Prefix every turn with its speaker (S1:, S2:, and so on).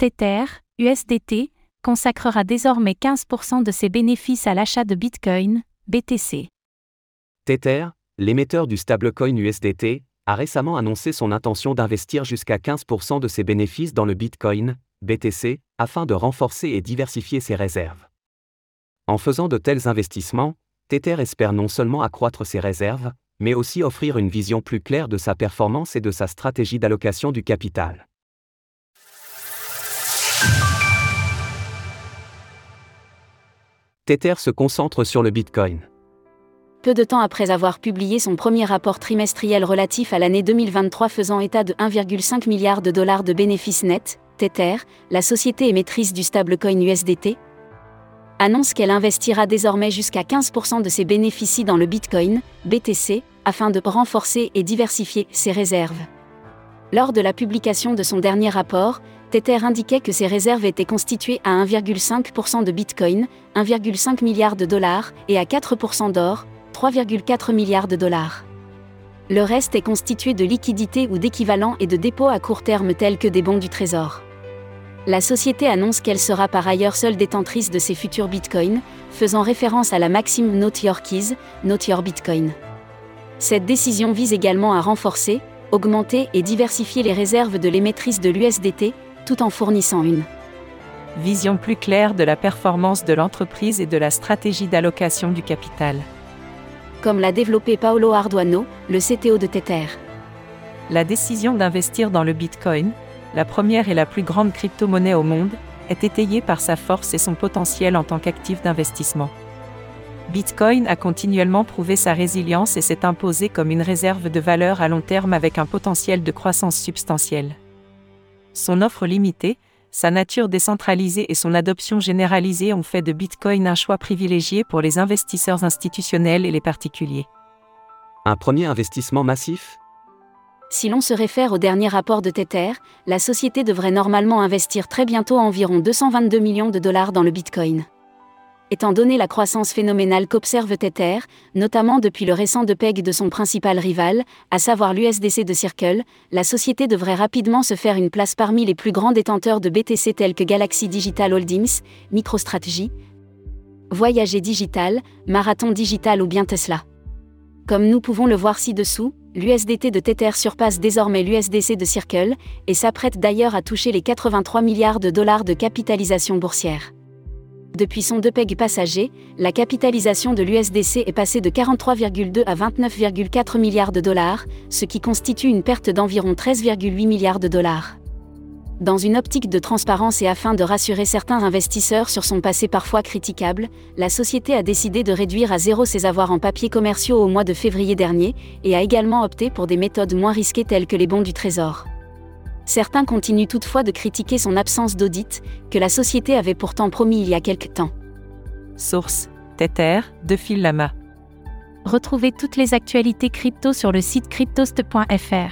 S1: Tether, USDT, consacrera désormais 15% de ses bénéfices à l'achat de Bitcoin, BTC.
S2: Tether, l'émetteur du stablecoin USDT, a récemment annoncé son intention d'investir jusqu'à 15% de ses bénéfices dans le Bitcoin, BTC, afin de renforcer et diversifier ses réserves. En faisant de tels investissements, Tether espère non seulement accroître ses réserves, mais aussi offrir une vision plus claire de sa performance et de sa stratégie d'allocation du capital. Tether se concentre sur le Bitcoin.
S3: Peu de temps après avoir publié son premier rapport trimestriel relatif à l'année 2023 faisant état de 1,5 milliard de dollars de bénéfices nets, Tether, la société émettrice du stablecoin USDT, annonce qu'elle investira désormais jusqu'à 15% de ses bénéfices dans le Bitcoin, BTC, afin de renforcer et diversifier ses réserves. Lors de la publication de son dernier rapport, Tether indiquait que ses réserves étaient constituées à 1,5% de Bitcoin, 1,5 milliard de dollars, et à 4% d'or, 3,4 milliards de dollars. Le reste est constitué de liquidités ou d'équivalents et de dépôts à court terme tels que des bons du Trésor. La société annonce qu'elle sera par ailleurs seule détentrice de ses futurs bitcoins, faisant référence à la maxime Note Your Keys, Your Bitcoin. Cette décision vise également à renforcer, augmenter et diversifier les réserves de l'émettrice de l'USDT, tout en fournissant une
S1: vision plus claire de la performance de l'entreprise et de la stratégie d'allocation du capital.
S3: Comme l'a développé Paolo Arduano, le CTO de Tether.
S1: La décision d'investir dans le Bitcoin, la première et la plus grande crypto-monnaie au monde, est étayée par sa force et son potentiel en tant qu'actif d'investissement. Bitcoin a continuellement prouvé sa résilience et s'est imposé comme une réserve de valeur à long terme avec un potentiel de croissance substantielle. Son offre limitée, sa nature décentralisée et son adoption généralisée ont fait de Bitcoin un choix privilégié pour les investisseurs institutionnels et les particuliers.
S2: Un premier investissement massif?
S3: Si l'on se réfère au dernier rapport de Tether, la société devrait normalement investir très bientôt environ 222 millions de dollars dans le Bitcoin. Étant donné la croissance phénoménale qu'observe Tether, notamment depuis le récent depeg de son principal rival, à savoir l'USDC de Circle, la société devrait rapidement se faire une place parmi les plus grands détenteurs de BTC tels que Galaxy Digital Holdings, MicroStrategy, Voyager Digital, Marathon Digital ou bien Tesla. Comme nous pouvons le voir ci-dessous, l'USDT de Tether surpasse désormais l'USDC de Circle, et s'apprête d'ailleurs à toucher les 83 milliards de dollars de capitalisation boursière. Depuis son DPEG passager, la capitalisation de l'USDC est passée de 43,2 à 29,4 milliards de dollars, ce qui constitue une perte d'environ 13,8 milliards de dollars. Dans une optique de transparence et afin de rassurer certains investisseurs sur son passé parfois critiquable, la société a décidé de réduire à zéro ses avoirs en papier commerciaux au mois de février dernier, et a également opté pour des méthodes moins risquées telles que les bons du Trésor. Certains continuent toutefois de critiquer son absence d'audit, que la société avait pourtant promis il y a quelque temps.
S1: Source Tether, de Phil Lama. Retrouvez toutes les actualités crypto sur le site cryptost.fr.